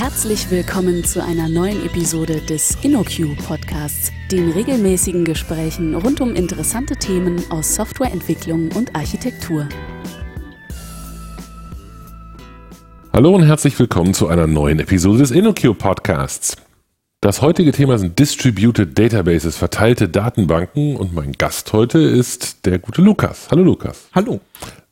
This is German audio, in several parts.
Herzlich willkommen zu einer neuen Episode des InnoQ Podcasts, den regelmäßigen Gesprächen rund um interessante Themen aus Softwareentwicklung und Architektur. Hallo und herzlich willkommen zu einer neuen Episode des InnoQ Podcasts. Das heutige Thema sind Distributed Databases, verteilte Datenbanken und mein Gast heute ist der gute Lukas. Hallo Lukas. Hallo.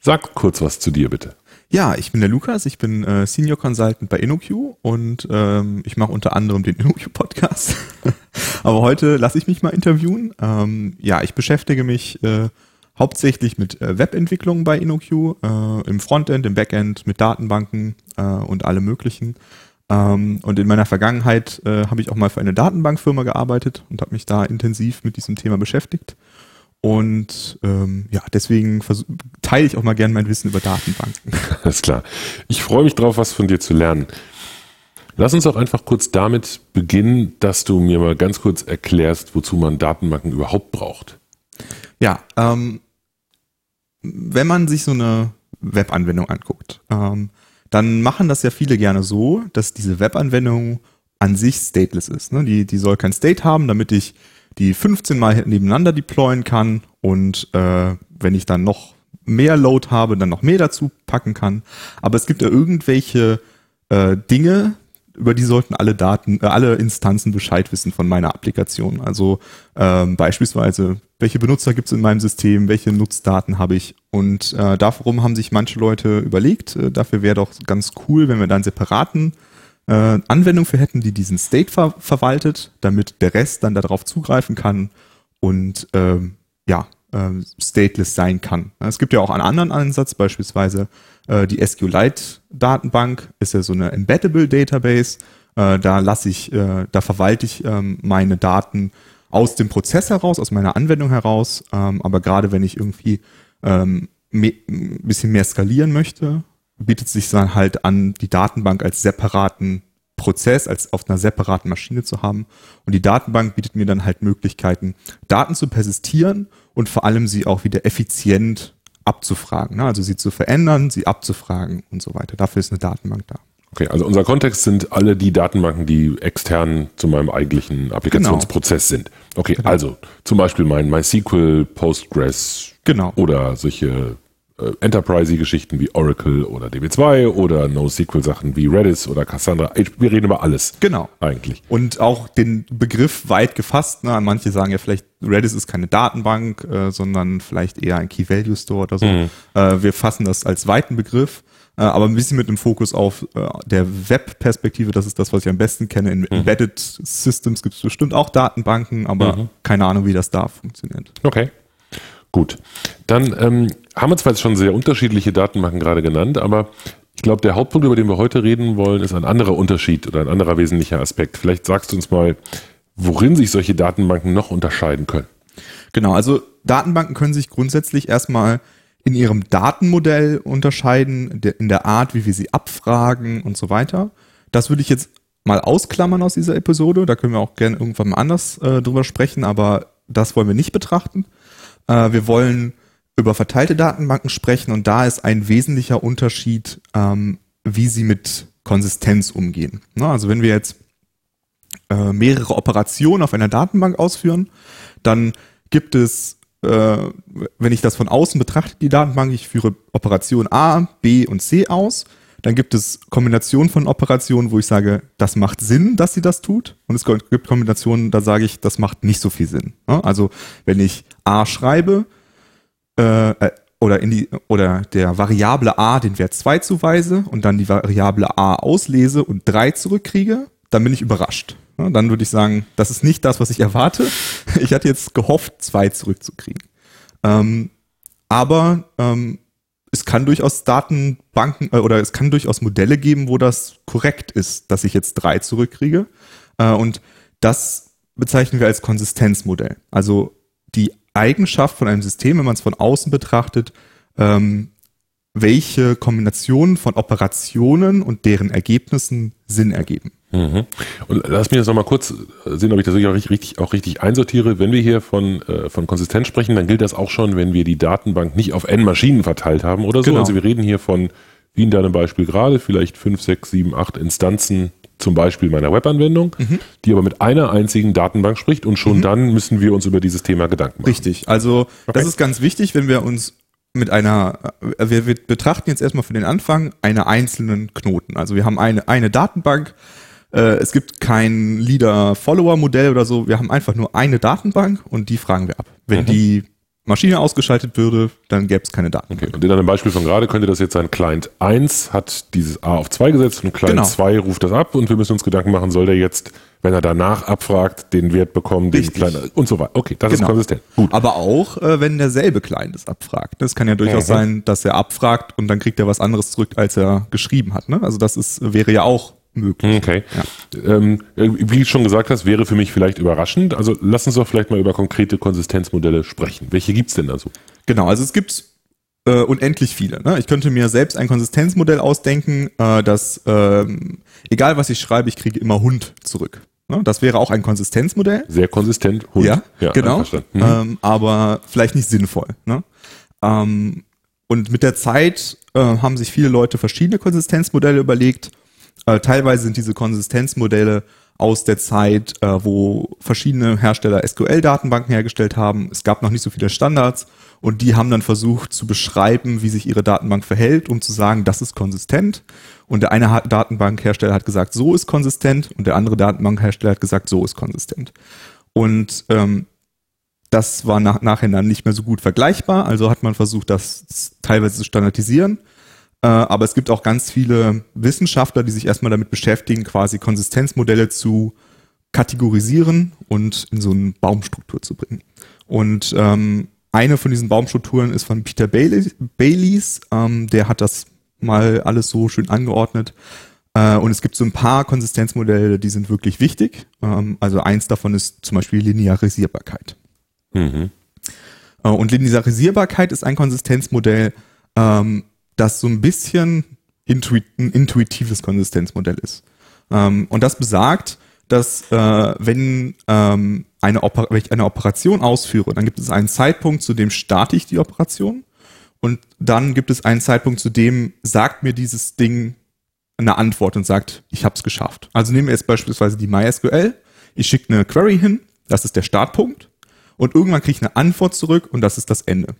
Sag kurz was zu dir bitte. Ja, ich bin der Lukas, ich bin äh, Senior Consultant bei InnoQ und ähm, ich mache unter anderem den InnoQ Podcast. Aber heute lasse ich mich mal interviewen. Ähm, ja, ich beschäftige mich äh, hauptsächlich mit äh, Webentwicklung bei InnoQ, äh, im Frontend, im Backend, mit Datenbanken äh, und allem möglichen. Ähm, und in meiner Vergangenheit äh, habe ich auch mal für eine Datenbankfirma gearbeitet und habe mich da intensiv mit diesem Thema beschäftigt. Und ähm, ja, deswegen teile ich auch mal gerne mein Wissen über Datenbanken. Alles klar. Ich freue mich drauf, was von dir zu lernen. Lass uns auch einfach kurz damit beginnen, dass du mir mal ganz kurz erklärst, wozu man Datenbanken überhaupt braucht. Ja, ähm, wenn man sich so eine Webanwendung anguckt, ähm, dann machen das ja viele gerne so, dass diese Webanwendung an sich stateless ist. Ne? Die, die soll kein State haben, damit ich die 15 Mal nebeneinander deployen kann und äh, wenn ich dann noch mehr Load habe, dann noch mehr dazu packen kann. Aber es gibt ja irgendwelche äh, Dinge, über die sollten alle Daten, äh, alle Instanzen Bescheid wissen von meiner Applikation. Also ähm, beispielsweise, welche Benutzer gibt es in meinem System, welche Nutzdaten habe ich. Und äh, darum haben sich manche Leute überlegt, äh, dafür wäre doch ganz cool, wenn wir dann separaten äh, Anwendung für hätten, die diesen State ver verwaltet, damit der Rest dann darauf zugreifen kann und ähm, ja, äh, stateless sein kann. Es gibt ja auch einen anderen Ansatz, beispielsweise äh, die SQLite-Datenbank ist ja so eine Embeddable Database. Äh, da lasse ich, äh, da verwalte ich ähm, meine Daten aus dem Prozess heraus, aus meiner Anwendung heraus. Ähm, aber gerade wenn ich irgendwie ähm, ein bisschen mehr skalieren möchte, bietet sich dann halt an, die Datenbank als separaten Prozess, als auf einer separaten Maschine zu haben. Und die Datenbank bietet mir dann halt Möglichkeiten, Daten zu persistieren und vor allem sie auch wieder effizient abzufragen. Ne? Also sie zu verändern, sie abzufragen und so weiter. Dafür ist eine Datenbank da. Okay, also unser Kontext sind alle die Datenbanken, die extern zu meinem eigentlichen Applikationsprozess genau. sind. Okay, genau. also zum Beispiel mein MySQL, Postgres genau. oder solche äh, Enterprise-Geschichten wie Oracle oder DB2 oder NoSQL-Sachen wie Redis oder Cassandra. Wir reden über alles. Genau. Eigentlich. Und auch den Begriff weit gefasst. Ne? Manche sagen ja vielleicht, Redis ist keine Datenbank, äh, sondern vielleicht eher ein Key-Value-Store oder so. Mhm. Äh, wir fassen das als weiten Begriff. Äh, aber ein bisschen mit dem Fokus auf äh, der Web-Perspektive, das ist das, was ich am besten kenne. In mhm. Embedded Systems gibt es bestimmt auch Datenbanken, aber mhm. keine Ahnung, wie das da funktioniert. Okay. Gut. Dann ähm, haben wir zwar jetzt schon sehr unterschiedliche Datenbanken gerade genannt, aber ich glaube, der Hauptpunkt, über den wir heute reden wollen, ist ein anderer Unterschied oder ein anderer wesentlicher Aspekt. Vielleicht sagst du uns mal, worin sich solche Datenbanken noch unterscheiden können. Genau, also Datenbanken können sich grundsätzlich erstmal in ihrem Datenmodell unterscheiden, in der Art, wie wir sie abfragen und so weiter. Das würde ich jetzt mal ausklammern aus dieser Episode. Da können wir auch gerne irgendwann mal anders äh, drüber sprechen, aber das wollen wir nicht betrachten. Äh, wir wollen über verteilte Datenbanken sprechen und da ist ein wesentlicher Unterschied, ähm, wie sie mit Konsistenz umgehen. Na, also wenn wir jetzt äh, mehrere Operationen auf einer Datenbank ausführen, dann gibt es, äh, wenn ich das von außen betrachte, die Datenbank, ich führe Operation A, B und C aus, dann gibt es Kombinationen von Operationen, wo ich sage, das macht Sinn, dass sie das tut. Und es gibt Kombinationen, da sage ich, das macht nicht so viel Sinn. Also wenn ich A schreibe, äh, äh, oder in die oder der Variable a den Wert 2 zuweise und dann die Variable a auslese und 3 zurückkriege, dann bin ich überrascht. Dann würde ich sagen, das ist nicht das, was ich erwarte. Ich hatte jetzt gehofft, 2 zurückzukriegen. Ähm, aber ähm, es kann durchaus Datenbanken äh, oder es kann durchaus Modelle geben, wo das korrekt ist, dass ich jetzt 3 zurückkriege. Äh, und das bezeichnen wir als Konsistenzmodell. Also die Eigenschaft von einem System, wenn man es von außen betrachtet, ähm, welche Kombinationen von Operationen und deren Ergebnissen Sinn ergeben. Mhm. Und lass mich jetzt nochmal kurz sehen, ob ich das auch richtig, auch richtig einsortiere. Wenn wir hier von, äh, von Konsistenz sprechen, dann gilt das auch schon, wenn wir die Datenbank nicht auf n Maschinen verteilt haben oder so. Genau. Also wir reden hier von, wie in deinem Beispiel gerade, vielleicht fünf, sechs, sieben, acht Instanzen zum Beispiel meiner Webanwendung, Mhm. die aber mit einer einzigen Datenbank spricht und schon dann müssen wir uns über dieses Thema Gedanken machen. Richtig. Also das Okay. ist ganz wichtig, wenn wir uns mit einer, äh, wir, wir betrachten jetzt erstmal für den Anfang eine einzelnen Knoten. Also wir haben eine, eine Datenbank. Äh, es gibt kein Leader-Follower-Modell oder so. Wir haben einfach nur eine Datenbank und die fragen wir ab. Wenn Mhm. die Maschine ausgeschaltet würde, dann gäbe es keine Daten. Okay. Und in einem Beispiel von gerade könnte das jetzt sein, Client 1 hat dieses A auf 2 gesetzt und Client Genau. 2 ruft das ab und wir müssen uns Gedanken machen, soll der jetzt, wenn er danach abfragt, den Wert bekommen, den. Client und so weiter. Okay, das Genau. ist konsistent. Gut. Aber auch, äh, wenn derselbe Client es abfragt. Es kann ja durchaus Mhm. sein, dass er abfragt und dann kriegt er was anderes zurück, als er geschrieben hat. Ne? Also das ist, wäre ja auch möglich. Okay. Ähm, wie du schon gesagt hast, wäre für mich vielleicht überraschend. Also lass uns doch vielleicht mal über konkrete Konsistenzmodelle sprechen. Welche gibt's denn da so? Genau, also es gibt äh, unendlich viele. Ne? Ich könnte mir selbst ein Konsistenzmodell ausdenken, äh, dass ähm, egal was ich schreibe, ich kriege immer Hund zurück. Ne? Das wäre auch ein Konsistenzmodell. Sehr konsistent. Hund. Ja, genau. einverstanden. Mhm. Ähm, aber vielleicht nicht sinnvoll. Ne? Ähm, und mit der Zeit äh, haben sich viele Leute verschiedene Konsistenzmodelle überlegt. Äh, teilweise sind diese Konsistenzmodelle aus der Zeit, äh, wo verschiedene Hersteller SQL-Datenbanken hergestellt haben. Es gab noch nicht so viele Standards und die haben dann versucht zu beschreiben, wie sich ihre Datenbank verhält, um zu sagen, das ist konsistent. Und der eine Datenbankhersteller hat gesagt, so ist konsistent und der andere Datenbankhersteller hat gesagt, so ist konsistent. Und ähm, das war nach, nachher dann nicht mehr so gut vergleichbar, also hat man versucht, das teilweise zu standardisieren. Äh, aber es gibt auch ganz viele Wissenschaftler, die sich erstmal damit beschäftigen, quasi Konsistenzmodelle zu kategorisieren und in so eine Baumstruktur zu bringen. Und ähm, eine von diesen Baumstrukturen ist von Peter Bailey, Baileys, ähm, der hat das mal alles so schön angeordnet. Äh, und es gibt so ein paar Konsistenzmodelle, die sind wirklich wichtig. Ähm, also eins davon ist zum Beispiel Linearisierbarkeit. Mhm. Äh, Und Linearisierbarkeit ist ein Konsistenzmodell, ähm, das so ein bisschen intuit ein intuitives Konsistenzmodell ist. Ähm, und das besagt, dass äh, wenn, ähm, eine wenn ich eine Operation ausführe, dann gibt es einen Zeitpunkt, zu dem starte ich die Operation und dann gibt es einen Zeitpunkt, zu dem sagt mir dieses Ding eine Antwort und sagt, ich habe es geschafft. Also nehmen wir jetzt beispielsweise die MySQL. Ich schicke eine Query hin, das ist der Startpunkt und irgendwann kriege ich eine Antwort zurück und das ist das Ende.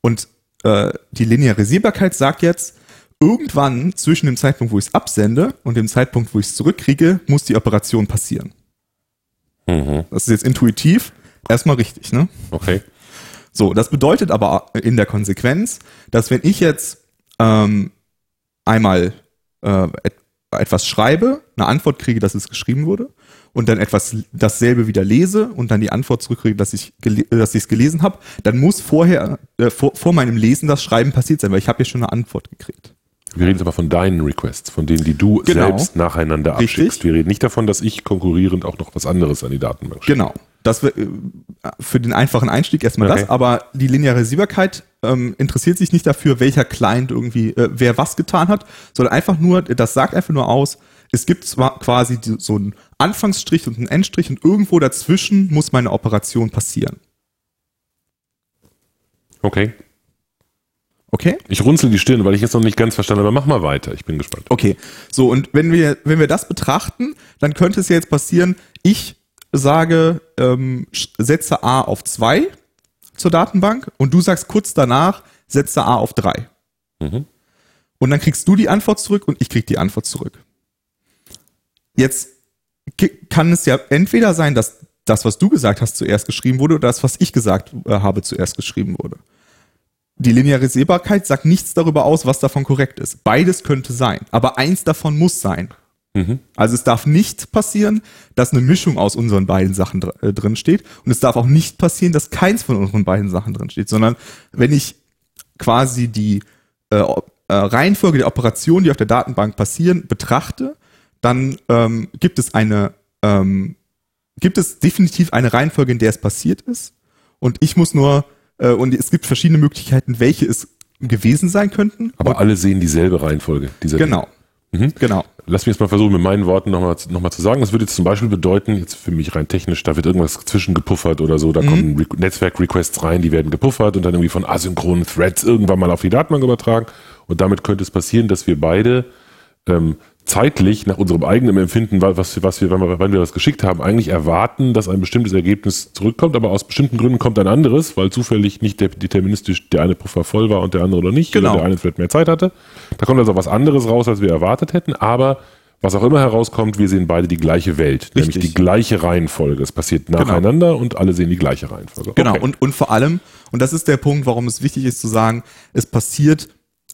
Und äh, die Linearisierbarkeit sagt jetzt, irgendwann zwischen dem Zeitpunkt, wo ich es absende und dem Zeitpunkt, wo ich es zurückkriege, muss die Operation passieren. Mhm. Das ist jetzt intuitiv erstmal richtig, ne? Okay. So, das bedeutet aber in der Konsequenz, dass wenn ich jetzt ähm, einmal äh, et etwas schreibe, eine Antwort kriege, dass es geschrieben wurde, und dann etwas dasselbe wieder lese und dann die Antwort zurückkriege, dass ich gele dass ich es gelesen habe, dann muss vorher äh, vor, vor meinem Lesen das Schreiben passiert sein, weil ich habe ja schon eine Antwort gekriegt. Wir reden jetzt aber von deinen Requests, von denen, die du Genau. selbst nacheinander Richtig. abschickst. Wir reden nicht davon, dass ich konkurrierend auch noch was anderes an die Datenbank schicke. Genau. Das wär, äh, für den einfachen Einstieg erstmal Okay. das, aber die Linearisierbarkeit ähm, interessiert sich nicht dafür, welcher Client irgendwie, äh, wer was getan hat, sondern einfach nur, das sagt einfach nur aus, es gibt zwar quasi so einen Anfangsstrich und einen Endstrich und irgendwo dazwischen muss meine Operation passieren. Okay. Okay? Ich runzel die Stirn, weil ich jetzt noch nicht ganz verstanden habe. Aber mach mal weiter. Ich bin gespannt. Okay. So, und wenn wir, wenn wir das betrachten, dann könnte es ja jetzt passieren, ich sage, ähm, setze A auf 2 zur Datenbank und du sagst kurz danach, setze A auf 3. Mhm. Und dann kriegst du die Antwort zurück und ich krieg die Antwort zurück. Jetzt kann es ja entweder sein, dass das, was du gesagt hast, zuerst geschrieben wurde oder das, was ich gesagt äh, habe, zuerst geschrieben wurde. Die Linearisierbarkeit sagt nichts darüber aus, was davon korrekt ist. Beides könnte sein, aber eins davon muss sein. Mhm. Also es darf nicht passieren, dass eine Mischung aus unseren beiden Sachen dr äh, drin steht und es darf auch nicht passieren, dass keins von unseren beiden Sachen drin steht, sondern wenn ich quasi die äh, äh, Reihenfolge der Operationen, die auf der Datenbank passieren, betrachte, dann ähm, gibt es eine ähm, gibt es definitiv eine Reihenfolge, in der es passiert ist und ich muss nur äh, und es gibt verschiedene Möglichkeiten, welche es gewesen sein könnten. Aber alle sehen dieselbe Reihenfolge. Dieser Genau. Mhm. Genau. Lass mich jetzt mal versuchen, mit meinen Worten nochmal noch mal zu sagen. Das würde jetzt zum Beispiel bedeuten, jetzt für mich rein technisch, da wird irgendwas zwischengepuffert oder so, da kommen Re Netzwerk-Requests rein, die werden gepuffert und dann irgendwie von asynchronen Threads irgendwann mal auf die Datenbank übertragen. Und damit könnte es passieren, dass wir beide ähm, zeitlich nach unserem eigenen Empfinden, was, was wir, wenn wir, wenn wir das geschickt haben, eigentlich erwarten, dass ein bestimmtes Ergebnis zurückkommt, aber aus bestimmten Gründen kommt ein anderes, weil zufällig nicht deterministisch der eine Puffer voll war und der andere oder nicht, genau. oder der eine vielleicht mehr Zeit hatte. Da kommt also was anderes raus, als wir erwartet hätten, aber was auch immer herauskommt, wir sehen beide die gleiche Welt, Richtig. nämlich die gleiche Reihenfolge. Es passiert nacheinander genau. und alle sehen die gleiche Reihenfolge. Genau, okay. und, und vor allem, und das ist der Punkt, warum es wichtig ist zu sagen, es passiert,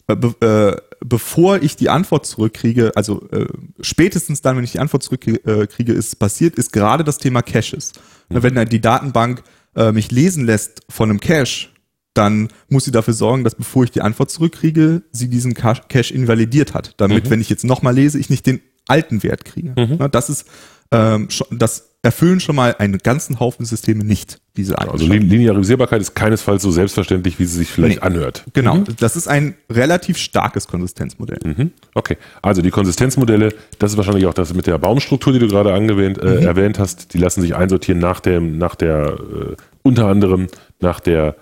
äh, äh, bevor ich die Antwort zurückkriege, also äh, spätestens dann, wenn ich die Antwort zurückkriege, äh, ist es passiert, ist gerade das Thema Caches. Mhm. Wenn die Datenbank äh, mich lesen lässt von einem Cache, dann muss sie dafür sorgen, dass bevor ich die Antwort zurückkriege, sie diesen Cache invalidiert hat. Damit, mhm. wenn ich jetzt nochmal lese, ich nicht den alten Wert kriege. Mhm. Das ist ähm, schon, das erfüllen schon mal einen ganzen Haufen Systeme nicht, diese Also Linearisierbarkeit ist keinesfalls so selbstverständlich, wie sie sich vielleicht nee. anhört. Genau, mhm. das ist ein relativ starkes Konsistenzmodell. Mhm. Okay, also die Konsistenzmodelle, das ist wahrscheinlich auch das mit der Baumstruktur, die du gerade angewähnt, äh, mhm. erwähnt hast, die lassen sich einsortieren nach dem, nach der, äh, unter anderem nach der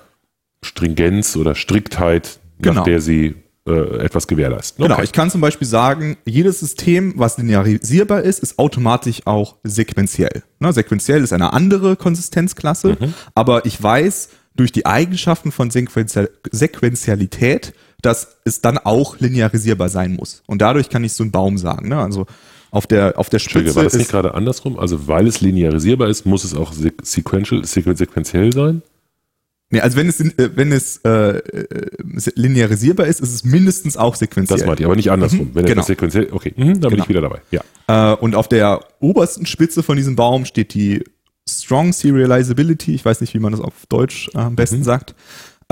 Stringenz oder Striktheit, genau. nach der sie äh, etwas gewährleisten. Okay. Genau, ich kann zum Beispiel sagen, jedes System, was linearisierbar ist, ist automatisch auch sequenziell. Ne, sequenziell ist eine andere Konsistenzklasse, mhm. aber ich weiß durch die Eigenschaften von Sequenzial Sequenzialität, dass es dann auch linearisierbar sein muss. Und dadurch kann ich so einen Baum sagen. Ne? Also auf der, auf der Spitze. War das nicht gerade andersrum? Also weil es linearisierbar ist, muss es auch sequential, sequenziell sein? Nee, also wenn es, äh, wenn es äh, äh, linearisierbar ist, ist es mindestens auch sequenziell. Das meinte ich, aber nicht andersrum. Mhm, wenn genau. sequenziell, okay, mhm, dann genau. bin ich wieder dabei. Ja. Äh, und auf der obersten Spitze von diesem Baum steht die Strong Serializability. Ich weiß nicht, wie man das auf Deutsch äh, am besten mhm. sagt.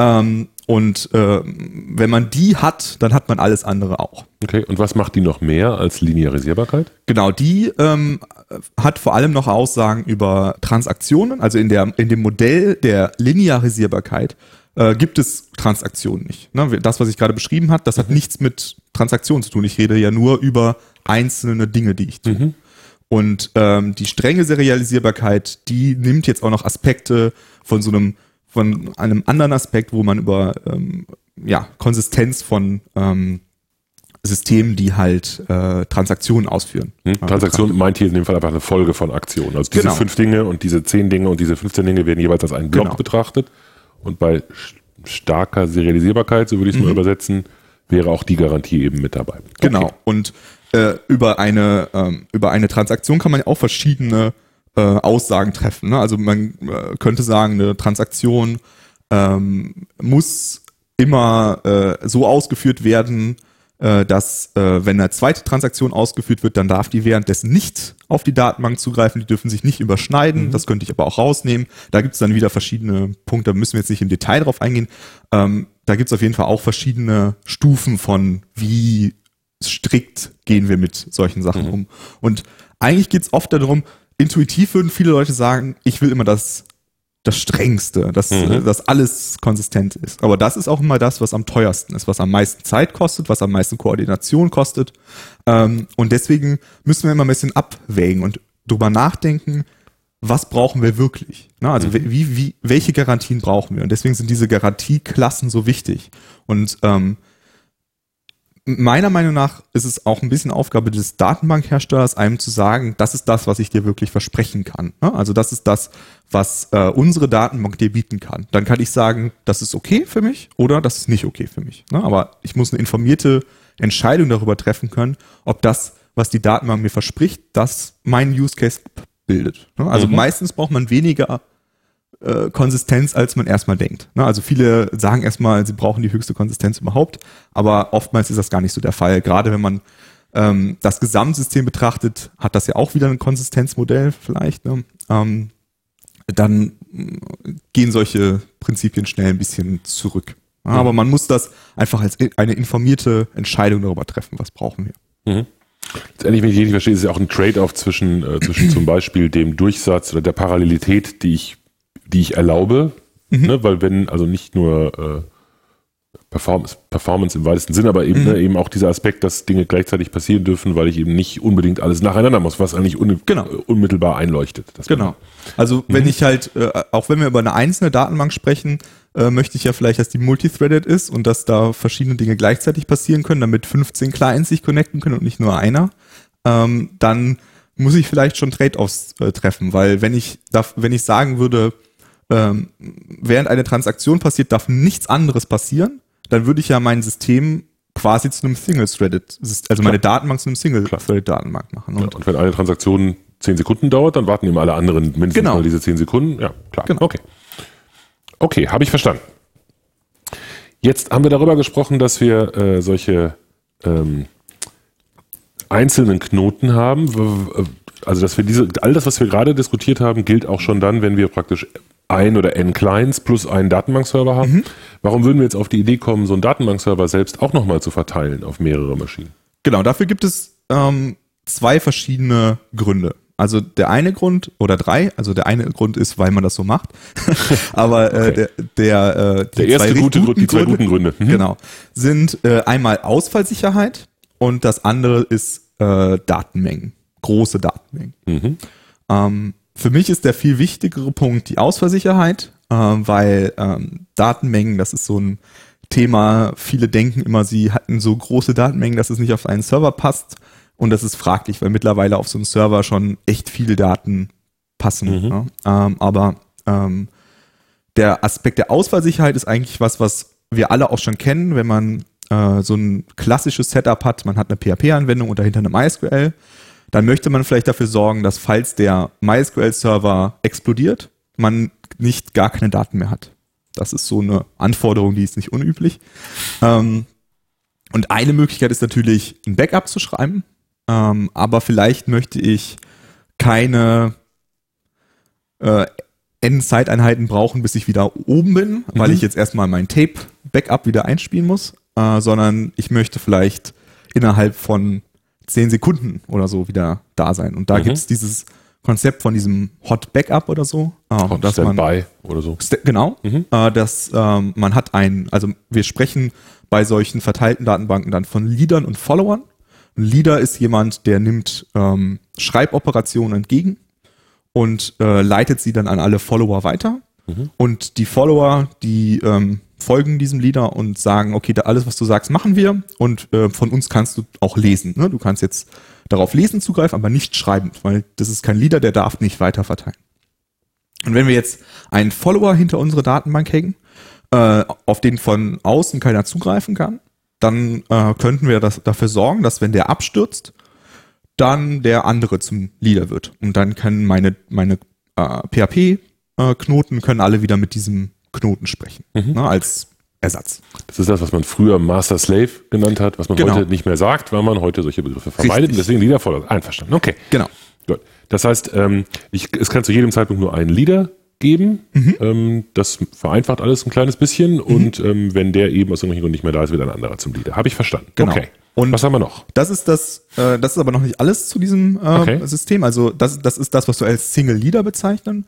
Ähm, und äh, wenn man die hat, dann hat man alles andere auch. Okay, und was macht die noch mehr als Linearisierbarkeit? Genau, die ähm, hat vor allem noch Aussagen über Transaktionen. Also in, der, in dem Modell der Linearisierbarkeit äh, gibt es Transaktionen nicht. Ne? Das, was ich gerade beschrieben habe, das hat mhm. nichts mit Transaktionen zu tun. Ich rede ja nur über einzelne Dinge, die ich tue. Mhm. Und ähm, die strenge Serialisierbarkeit, die nimmt jetzt auch noch Aspekte von so einem von einem anderen Aspekt, wo man über ähm, ja, Konsistenz von ähm, Systemen, die halt äh, Transaktionen ausführen. Hm, Transaktion meint hier in dem Fall einfach eine Folge von Aktionen. Also diese genau. fünf Dinge und diese zehn Dinge und diese 15 Dinge werden jeweils als einen Block genau. betrachtet. Und bei starker Serialisierbarkeit, so würde ich es mhm. mal übersetzen, wäre auch die Garantie eben mit dabei. Genau. Okay. Und äh, über eine ähm, über eine Transaktion kann man ja auch verschiedene äh, Aussagen treffen. Ne? Also man äh, könnte sagen, eine Transaktion ähm, muss immer äh, so ausgeführt werden, äh, dass äh, wenn eine zweite Transaktion ausgeführt wird, dann darf die währenddessen nicht auf die Datenbank zugreifen, die dürfen sich nicht überschneiden, mhm. das könnte ich aber auch rausnehmen. Da gibt es dann wieder verschiedene Punkte, da müssen wir jetzt nicht im Detail drauf eingehen. Ähm, da gibt es auf jeden Fall auch verschiedene Stufen von, wie strikt gehen wir mit solchen Sachen mhm. um. Und eigentlich geht es oft darum, intuitiv würden viele Leute sagen, ich will immer das, das Strengste, dass, mhm. dass alles konsistent ist. Aber das ist auch immer das, was am teuersten ist, was am meisten Zeit kostet, was am meisten Koordination kostet. Ähm, und deswegen müssen wir immer ein bisschen abwägen und drüber nachdenken, was brauchen wir wirklich? Na, also mhm. wie, wie, welche Garantien brauchen wir? Und deswegen sind diese Garantieklassen so wichtig. Und ähm, meiner Meinung nach ist es auch ein bisschen Aufgabe des Datenbankherstellers, einem zu sagen, das ist das, was ich dir wirklich versprechen kann. Ne? Also das ist das, was äh, unsere Datenbank dir bieten kann. Dann kann ich sagen, das ist okay für mich oder das ist nicht okay für mich. Ne? Aber ich muss eine informierte Entscheidung darüber treffen können, ob das, was die Datenbank mir verspricht, das meinen Use Case bildet. Ne? Also mhm. meistens braucht man weniger äh, Konsistenz, als man erstmal denkt. Ne? Also viele sagen erstmal, sie brauchen die höchste Konsistenz überhaupt, aber oftmals ist das gar nicht so der Fall. Gerade wenn man ähm, das Gesamtsystem betrachtet, hat das ja auch wieder ein Konsistenzmodell vielleicht. Ne? Ähm, dann äh, gehen solche Prinzipien schnell ein bisschen zurück. Ja. Aber man muss das einfach als eine informierte Entscheidung darüber treffen, was brauchen wir. Mhm. Letztendlich, wenn ich richtig verstehe, ist es ja auch ein Trade-off zwischen, äh, zwischen zum Beispiel dem Durchsatz oder der Parallelität, die ich die ich erlaube, mhm. ne, weil wenn, also nicht nur, äh, Performance, Performance im weitesten Sinn, aber eben, Mhm. ne, eben auch dieser Aspekt, dass Dinge gleichzeitig passieren dürfen, weil ich eben nicht unbedingt alles nacheinander muss, was eigentlich un Genau. unmittelbar einleuchtet. Genau. Also wenn ich halt, äh, auch wenn wir über eine einzelne Datenbank sprechen, äh, möchte ich ja vielleicht, dass die multithreaded ist und dass da verschiedene Dinge gleichzeitig passieren können, damit 15 Clients sich connecten können und nicht nur einer. Ähm, dann muss ich vielleicht schon Trade-offs äh, treffen, weil wenn ich darf, wenn ich sagen würde, ähm, während eine Transaktion passiert, darf nichts anderes passieren, dann würde ich ja mein System quasi zu einem Single-Threaded, also meine Datenbank zu einem Single-Threaded-Datenbank machen. Ja, Und und wenn eine Transaktion zehn Sekunden dauert, dann warten eben alle anderen mindestens Genau. mal diese zehn Sekunden. Ja, klar. Genau. Okay. Okay, habe ich verstanden. Jetzt haben wir darüber gesprochen, dass wir äh, solche ähm, einzelnen Knoten haben. Also, dass wir diese, all das, was wir gerade diskutiert haben, gilt auch schon dann, wenn wir praktisch ein oder n Clients plus einen Datenbankserver haben. Mhm. Warum würden wir jetzt auf die Idee kommen, so einen Datenbankserver selbst auch nochmal zu verteilen auf mehrere Maschinen? Genau, dafür gibt es ähm, zwei verschiedene Gründe. Also der eine Grund oder drei, also der eine Grund ist, weil man das so macht, aber äh, Okay. der der, äh, Der erste zwei gute guten Grund, die zwei guten Gründe. Mhm. genau, sind äh, einmal Ausfallsicherheit und das andere ist äh, Datenmengen, große Datenmengen. Mhm. Ähm, für mich ist der viel wichtigere Punkt die Ausfallsicherheit, äh, weil ähm, Datenmengen, das ist so ein Thema, viele denken immer, sie hatten so große Datenmengen, dass es nicht auf einen Server passt. Und das ist fraglich, weil mittlerweile auf so einem Server schon echt viele Daten passen. Mhm. Ne? Ähm, aber ähm, der Aspekt der Ausfallsicherheit ist eigentlich was, was wir alle auch schon kennen, wenn man äh, so ein klassisches Setup hat, man hat eine PHP-Anwendung und dahinter eine MySQL, dann möchte man vielleicht dafür sorgen, dass falls der MySQL-Server explodiert, man nicht gar keine Daten mehr hat. Das ist so eine Anforderung, die ist nicht unüblich. Ähm, und eine Möglichkeit ist natürlich, ein Backup zu schreiben, ähm, aber vielleicht möchte ich keine äh, N-Zeiteinheiten brauchen, bis ich wieder oben bin, weil Mhm. ich jetzt erstmal mein Tape-Backup wieder einspielen muss, äh, sondern ich möchte vielleicht innerhalb von zehn Sekunden oder so wieder da sein. Und da Mhm. gibt's dieses Konzept von diesem Hot Backup oder so, äh, Hot dass man Standby oder so. Genau, Mhm. äh, dass ähm, man hat ein, also wir sprechen bei solchen verteilten Datenbanken dann von Leadern und Followern. Ein Leader ist jemand, der nimmt ähm, Schreiboperationen entgegen und äh, leitet sie dann an alle Follower weiter. Und die Follower, die ähm, folgen diesem Leader und sagen, okay, da alles, was du sagst, machen wir. Und äh, von uns kannst du auch lesen. Ne? Du kannst jetzt darauf lesen zugreifen, aber nicht schreiben, weil das ist kein Leader, der darf nicht weiter verteilen. Und wenn wir jetzt einen Follower hinter unsere Datenbank hängen, äh, auf den von außen keiner zugreifen kann, dann äh, könnten wir das, dafür sorgen, dass wenn der abstürzt, dann der andere zum Leader wird. Und dann können meine, meine äh, PHP-Knoten können alle wieder mit diesem Knoten sprechen, ne, als Ersatz. Das ist das, was man früher Master Slave genannt hat, was man Genau. heute nicht mehr sagt, weil man heute solche Begriffe vermeidet. Richtig. Und deswegen Leader Follower. Einverstanden. Okay. Genau. Gut. Das heißt, ähm, ich, es kann zu jedem Zeitpunkt nur einen Leader geben. Mhm. Ähm, das vereinfacht alles ein kleines bisschen. Und ähm, wenn der eben aus irgendwelchen Gründen nicht mehr da ist, wird ein anderer zum Leader. Habe ich verstanden. Genau. Okay. Und- was haben wir noch? Das ist das, äh, das ist aber noch nicht alles zu diesem äh, Okay. System. Also das, das ist das, was wir als Single Leader bezeichnen.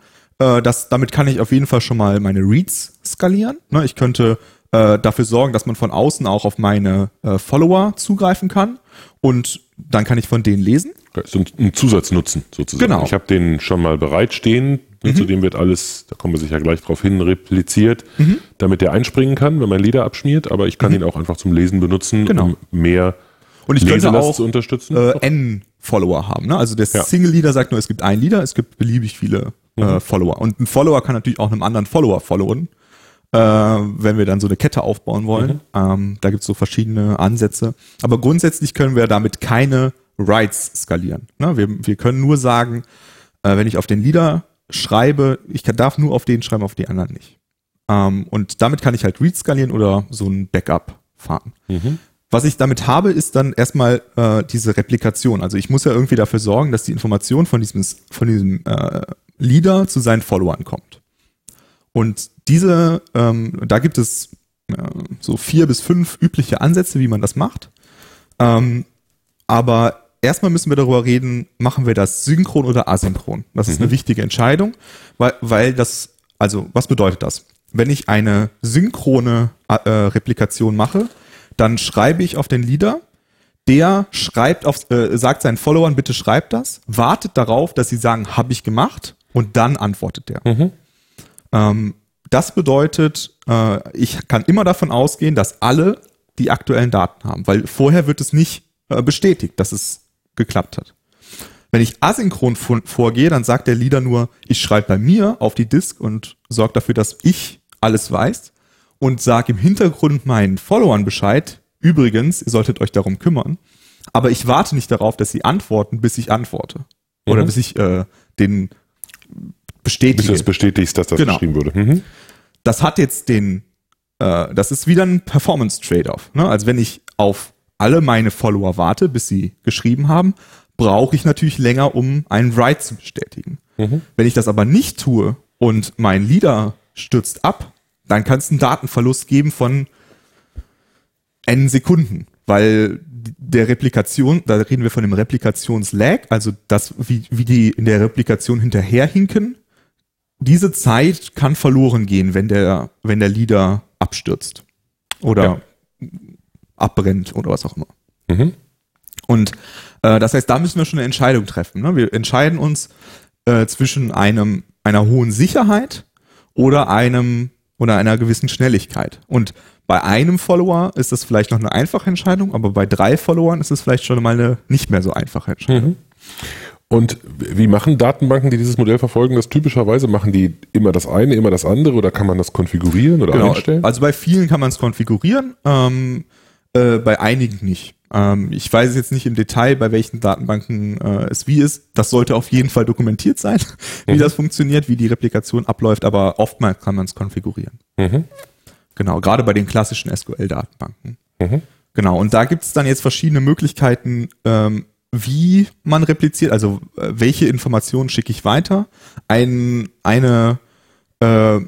Äh, das, damit kann ich auf jeden Fall schon mal meine Reads skalieren. Ne, ich könnte äh, dafür sorgen, dass man von außen auch auf meine äh, Follower zugreifen kann und dann kann ich von denen lesen. So ein, ein Zusatznutzen sozusagen. Genau. Ich habe den schon mal bereitstehen. Mhm. Zu dem wird alles, da kommen wir sicher gleich drauf hin, repliziert, Mhm. damit der einspringen kann, wenn mein Leader abschmiert. Aber ich kann ihn auch einfach zum Lesen benutzen, Genau. um mehr Und ich könnte auch zu unterstützen. äh, N-Follower haben. Ne? Also der Ja. Single Leader sagt nur, es gibt einen Leader, es gibt beliebig viele Mhm. äh, Follower. Und ein Follower kann natürlich auch einem anderen Follower followen, äh, wenn wir dann so eine Kette aufbauen wollen. Mhm. Ähm, da gibt's so verschiedene Ansätze. Aber grundsätzlich können wir damit keine Writes skalieren. Ne? Wir, wir können nur sagen, äh, wenn ich auf den Leader schreibe, ich kann, darf nur auf den schreiben, auf die anderen nicht. Ähm, und damit kann ich halt Read skalieren oder so ein Backup fahren. Was ich damit habe, ist dann erstmal äh, diese Replikation. Also ich muss ja irgendwie dafür sorgen, dass die Information von diesem, von diesem äh, Leader zu seinen Followern kommt. Und diese, ähm, da gibt es äh, so vier bis fünf übliche Ansätze, wie man das macht. Ähm, aber erstmal müssen wir darüber reden, machen wir das synchron oder asynchron? Das ist eine wichtige Entscheidung, weil, weil das, also was bedeutet das? wenn ich eine synchrone äh, Replikation mache, dann schreibe ich auf den Leader, der schreibt auf, äh, sagt seinen Followern, bitte schreibt das, wartet darauf, dass sie sagen, habe ich gemacht und dann antwortet der. Mhm. Ähm, das bedeutet, äh, ich kann immer davon ausgehen, dass alle die aktuellen Daten haben, weil vorher wird es nicht äh, bestätigt, dass es geklappt hat. Wenn ich asynchron vorgehe, dann sagt der Leader nur, ich schreibe bei mir auf die Disk und sorge dafür, dass ich alles weiß und sage im Hintergrund meinen Followern Bescheid, übrigens, ihr solltet euch darum kümmern, aber ich warte nicht darauf, dass sie antworten, bis ich antworte. Oder Mhm. bis ich äh, den bestätige. Bis du das bestätigst, dass das Genau. geschrieben wurde. Mhm. das hat jetzt den, äh, das ist wieder ein Performance-Trade-off. Ne? Also wenn ich auf alle meine Follower warte, bis sie geschrieben haben, brauche ich natürlich länger, um einen Write zu bestätigen. Wenn ich das aber nicht tue und mein Leader stürzt ab, dann kann es einen Datenverlust geben von n Sekunden, weil der Replikation, da reden wir von dem Replikationslag, also das, wie, wie die in der Replikation hinterherhinken, diese Zeit kann verloren gehen, wenn der, wenn der Leader abstürzt oder abbrennt oder was auch immer. Mhm. Und äh, das heißt, da müssen wir schon eine Entscheidung treffen. Ne? Wir entscheiden uns äh, zwischen einem einer hohen Sicherheit oder einem oder einer gewissen Schnelligkeit. Und bei einem Follower ist das vielleicht noch eine einfache Entscheidung, aber bei drei Followern ist es vielleicht schon mal eine nicht mehr so einfache Entscheidung. Und wie machen Datenbanken, die dieses Modell verfolgen, das typischerweise? Machen die immer das eine, immer das andere oder kann man das konfigurieren oder Genau. einstellen? Also bei vielen kann man es konfigurieren, ähm, äh, bei einigen nicht. Ähm, ich weiß jetzt nicht im Detail, bei welchen Datenbanken äh, es wie ist. Das sollte auf jeden Fall dokumentiert sein, wie Mhm. das funktioniert, wie die Replikation abläuft, aber oftmals kann man es konfigurieren. Mhm. Genau, gerade bei den klassischen SQL-Datenbanken. Mhm. Genau, und da gibt es dann jetzt verschiedene Möglichkeiten, ähm, wie man repliziert, also äh, welche Informationen schicke ich weiter. Ein, eine äh,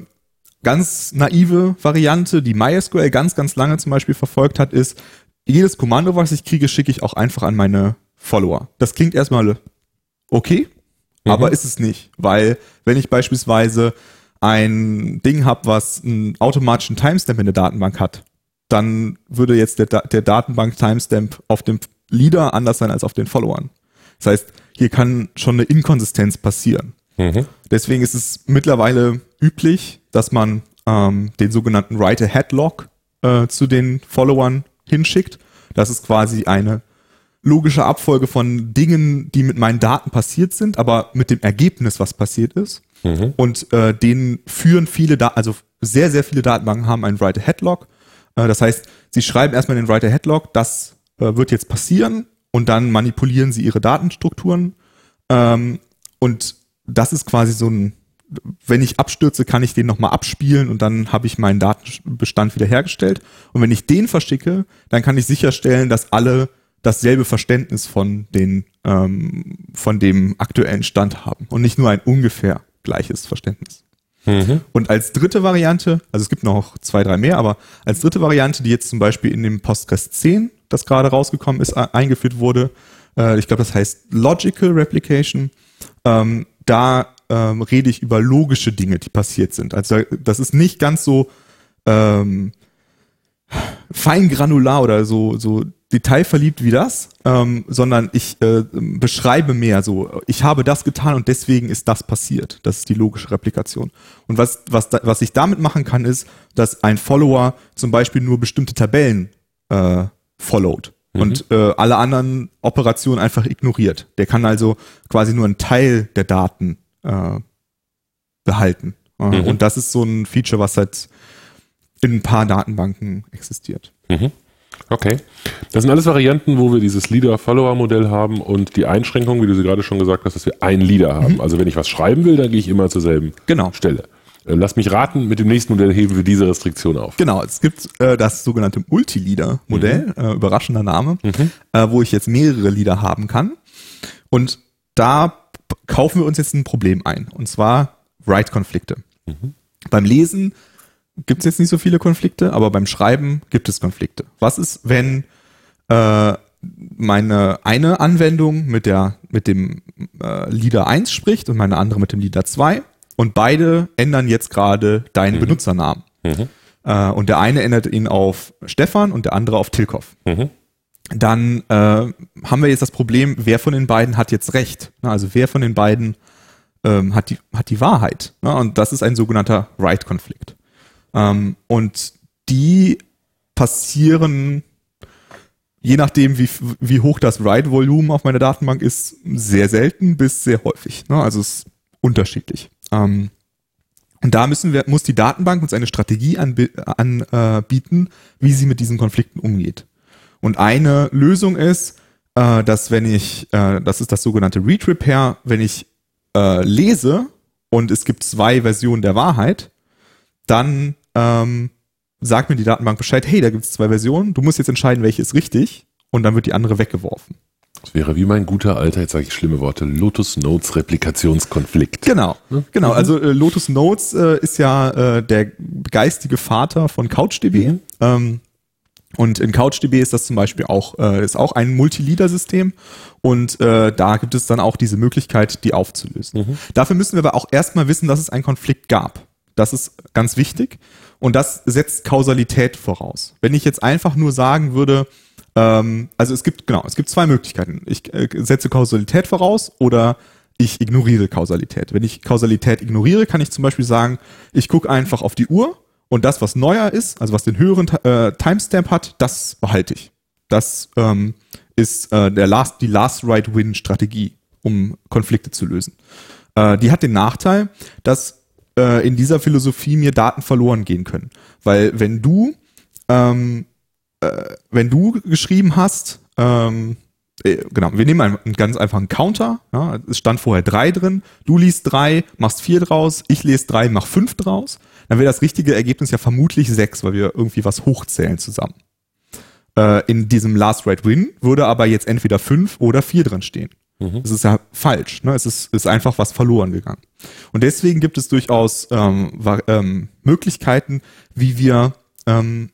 ganz naive Variante, die MySQL ganz, ganz lange zum Beispiel verfolgt hat, ist, jedes Kommando, was ich kriege, schicke ich auch einfach an meine Follower. Das klingt erstmal okay, aber ist es nicht, weil wenn ich beispielsweise ein Ding habe, was einen automatischen Timestamp in der Datenbank hat, dann würde jetzt der, der Datenbank-Timestamp auf dem Leader anders sein als auf den Followern. Das heißt, hier kann schon eine Inkonsistenz passieren. Mhm. Deswegen ist es mittlerweile üblich, dass man ähm, den sogenannten Write-Ahead-Log äh, zu den Followern hinschickt. Das ist quasi eine logische Abfolge von Dingen, die mit meinen Daten passiert sind, aber mit dem Ergebnis, was passiert ist. Mhm. Und äh, den führen viele, da also sehr, sehr viele Datenbanken haben einen Write-Ahead-Log. Äh, das heißt, sie schreiben erstmal in den Write-Ahead-Log, das äh, wird jetzt passieren und dann manipulieren sie ihre Datenstrukturen. Ähm, und das ist quasi so ein, wenn ich abstürze, kann ich den nochmal abspielen und dann habe ich meinen Datenbestand wiederhergestellt. Und wenn ich den verschicke, dann kann ich sicherstellen, dass alle dasselbe Verständnis von den ähm, von dem aktuellen Stand haben und nicht nur ein ungefähr gleiches Verständnis. Mhm. Und als dritte Variante, also es gibt noch zwei, drei mehr, aber als dritte Variante, die jetzt zum Beispiel in dem Postgres 10, das gerade rausgekommen ist, eingeführt wurde, äh, ich glaube, das heißt Logical Replication, ähm, da ähm, rede ich über logische Dinge, die passiert sind. Also das ist nicht ganz so ähm, feingranular oder so, so detailverliebt wie das, ähm, sondern ich äh, beschreibe mehr so, ich habe das getan und deswegen ist das passiert. Das ist die logische Replikation. Und was, was, da, was ich damit machen kann, ist, dass ein Follower zum Beispiel nur bestimmte Tabellen äh, followed und äh, alle anderen Operationen einfach ignoriert. Der kann also quasi nur einen Teil der Daten äh, behalten. Äh, Mhm. Und das ist so ein Feature, was halt in ein paar Datenbanken existiert. Mhm. Okay. Das sind alles Varianten, wo wir dieses Leader-Follower-Modell haben und die Einschränkung, wie du sie gerade schon gesagt hast, dass wir einen Leader haben. Also wenn ich was schreiben will, dann gehe ich immer zur selben Genau. Stelle. Äh, Lass mich raten, mit dem nächsten Modell heben wir diese Restriktion auf. Genau, es gibt äh, das sogenannte Multi-Leader-Modell, äh, überraschender Name, äh, wo ich jetzt mehrere Leader haben kann. Und da kaufen wir uns jetzt ein Problem ein, und zwar Write-Konflikte. Beim Lesen gibt es jetzt nicht so viele Konflikte, aber beim Schreiben gibt es Konflikte. Was ist, wenn äh, meine eine Anwendung mit der mit dem äh, Leader 1 spricht und meine andere mit dem Leader 2 und beide ändern jetzt gerade deinen Benutzernamen. Äh, und der eine ändert ihn auf Stefan und der andere auf Tilkov. Mhm. Dann äh, haben wir jetzt das Problem, wer von den beiden hat jetzt recht? Also wer von den beiden ähm, hat, die, hat die Wahrheit? Und das ist ein sogenannter Right-Konflikt. Ähm, und die passieren je nachdem, wie, wie hoch das Write-Volumen auf meiner Datenbank ist, sehr selten bis sehr häufig. Ne? Also es ist unterschiedlich. Ähm, und da müssen wir, muss die Datenbank uns eine Strategie anbieten, an, äh, wie sie mit diesen Konflikten umgeht. Und eine Lösung ist, äh, dass wenn ich, äh, das ist das sogenannte Read Repair, wenn ich lese und es gibt zwei Versionen der Wahrheit, dann ähm, sagt mir die Datenbank Bescheid, hey, da gibt es zwei Versionen, du musst jetzt entscheiden, welche ist richtig und dann wird die andere weggeworfen. Das wäre wie mein guter alter, jetzt sage ich schlimme Worte, Lotus Notes Replikationskonflikt. Genau, genau. Also äh, Lotus Notes äh, ist ja äh, der geistige Vater von CouchDB. Mhm. Ähm, und in CouchDB ist das zum Beispiel auch, äh, ist auch ein Multileader-System und äh, da gibt es dann auch diese Möglichkeit, die aufzulösen. Dafür müssen wir aber auch erstmal wissen, dass es einen Konflikt gab. Das ist ganz wichtig und das setzt Kausalität voraus. Wenn ich jetzt einfach nur sagen würde, ähm, also es gibt, genau, es gibt zwei Möglichkeiten. Ich äh, setze Kausalität voraus oder ich ignoriere Kausalität. Wenn ich Kausalität ignoriere, kann ich zum Beispiel sagen, ich gucke einfach auf die Uhr und das, was neuer ist, also was den höheren äh, Timestamp hat, das behalte ich. Das ähm, ist äh, der Last, die Last Right Win Strategie, um Konflikte zu lösen. Äh, die hat den Nachteil, dass äh, in dieser Philosophie mir Daten verloren gehen können. Weil wenn du, ähm, äh, wenn du geschrieben hast, ähm, äh, genau, wir nehmen einen, ganz einfachen Counter, ja, es stand vorher drei drin, du liest drei, machst vier draus, ich lese drei, mach fünf draus, dann wäre das richtige Ergebnis ja vermutlich sechs, weil wir irgendwie was hochzählen zusammen. Äh, in diesem Last Right Win würde aber jetzt entweder fünf oder vier drin stehen. Das ist ja falsch. Ne? Es ist, ist einfach was verloren gegangen. Und deswegen gibt es durchaus ähm, ähm, Möglichkeiten, wie wir ähm,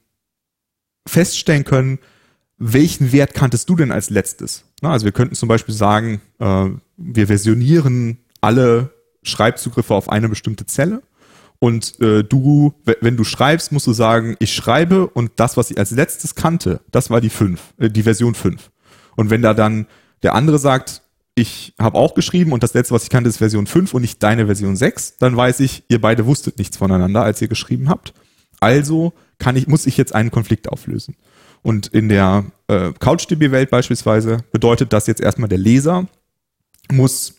feststellen können, welchen Wert kanntest du denn als letztes? Na, also wir könnten zum Beispiel sagen, äh, wir versionieren alle Schreibzugriffe auf eine bestimmte Zelle. Und äh, du, we- wenn du schreibst, musst du sagen, ich schreibe und das, was ich als letztes kannte, das war die 5, äh, die Version 5. Und wenn da dann der andere sagt, ich habe auch geschrieben und das letzte, was ich kannte, ist Version 5 und nicht deine Version 6, dann weiß ich, ihr beide wusstet nichts voneinander, als ihr geschrieben habt. Also kann ich, muss ich jetzt einen Konflikt auflösen. Und in der äh, CouchDB-Welt beispielsweise bedeutet das jetzt erstmal der Leser muss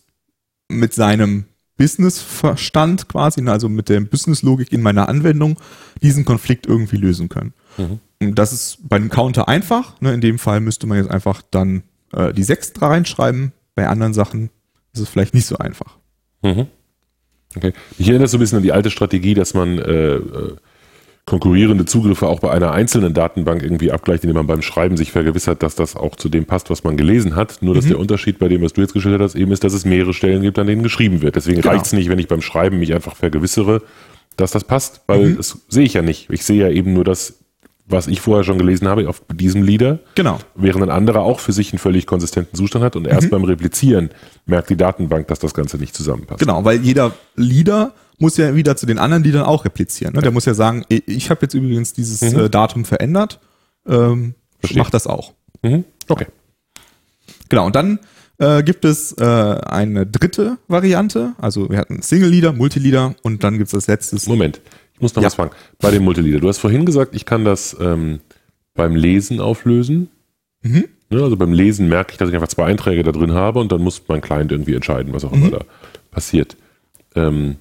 mit seinem Business-Verstand quasi, ne, also mit der Business-Logik in meiner Anwendung, diesen Konflikt irgendwie lösen können. Und Das ist bei einem Counter einfach. Ne? In dem Fall müsste man jetzt einfach dann äh, die 6 da reinschreiben. Bei anderen Sachen ist es vielleicht nicht so einfach. Mhm. Okay. Mich erinnert so ein bisschen an die alte Strategie, dass man äh, äh, konkurrierende Zugriffe auch bei einer einzelnen Datenbank irgendwie abgleicht, indem man beim Schreiben sich vergewissert, dass das auch zu dem passt, was man gelesen hat. Nur, dass der Unterschied bei dem, was du jetzt geschildert hast, eben ist, dass es mehrere Stellen gibt, an denen geschrieben wird. Deswegen Genau. reicht es nicht, wenn ich beim Schreiben mich einfach vergewissere, dass das passt, weil das sehe ich ja nicht. Ich sehe ja eben nur das, was ich vorher schon gelesen habe auf diesem Lieder. Genau. Während ein anderer auch für sich einen völlig konsistenten Zustand hat und erst beim Replizieren merkt die Datenbank, dass das Ganze nicht zusammenpasst. Genau, weil jeder Leader muss ja wieder zu den anderen Liedern auch replizieren. Ne? Der muss ja sagen, ich, habe jetzt übrigens dieses äh, Datum verändert. Ähm, mach das auch. Mhm. Okay. Genau, und dann äh, gibt es äh, eine dritte Variante. Also wir hatten Single-Leader, Multileader und dann gibt es als letztes. Moment, muss noch Ja. was fragen. Bei dem Multileader. Du hast vorhin gesagt, ich kann das ähm, beim Lesen auflösen. Mhm. Ne, also beim Lesen merke ich, dass ich einfach zwei Einträge da drin habe und dann muss mein Client irgendwie entscheiden, was auch immer Mhm. da passiert. Ähm,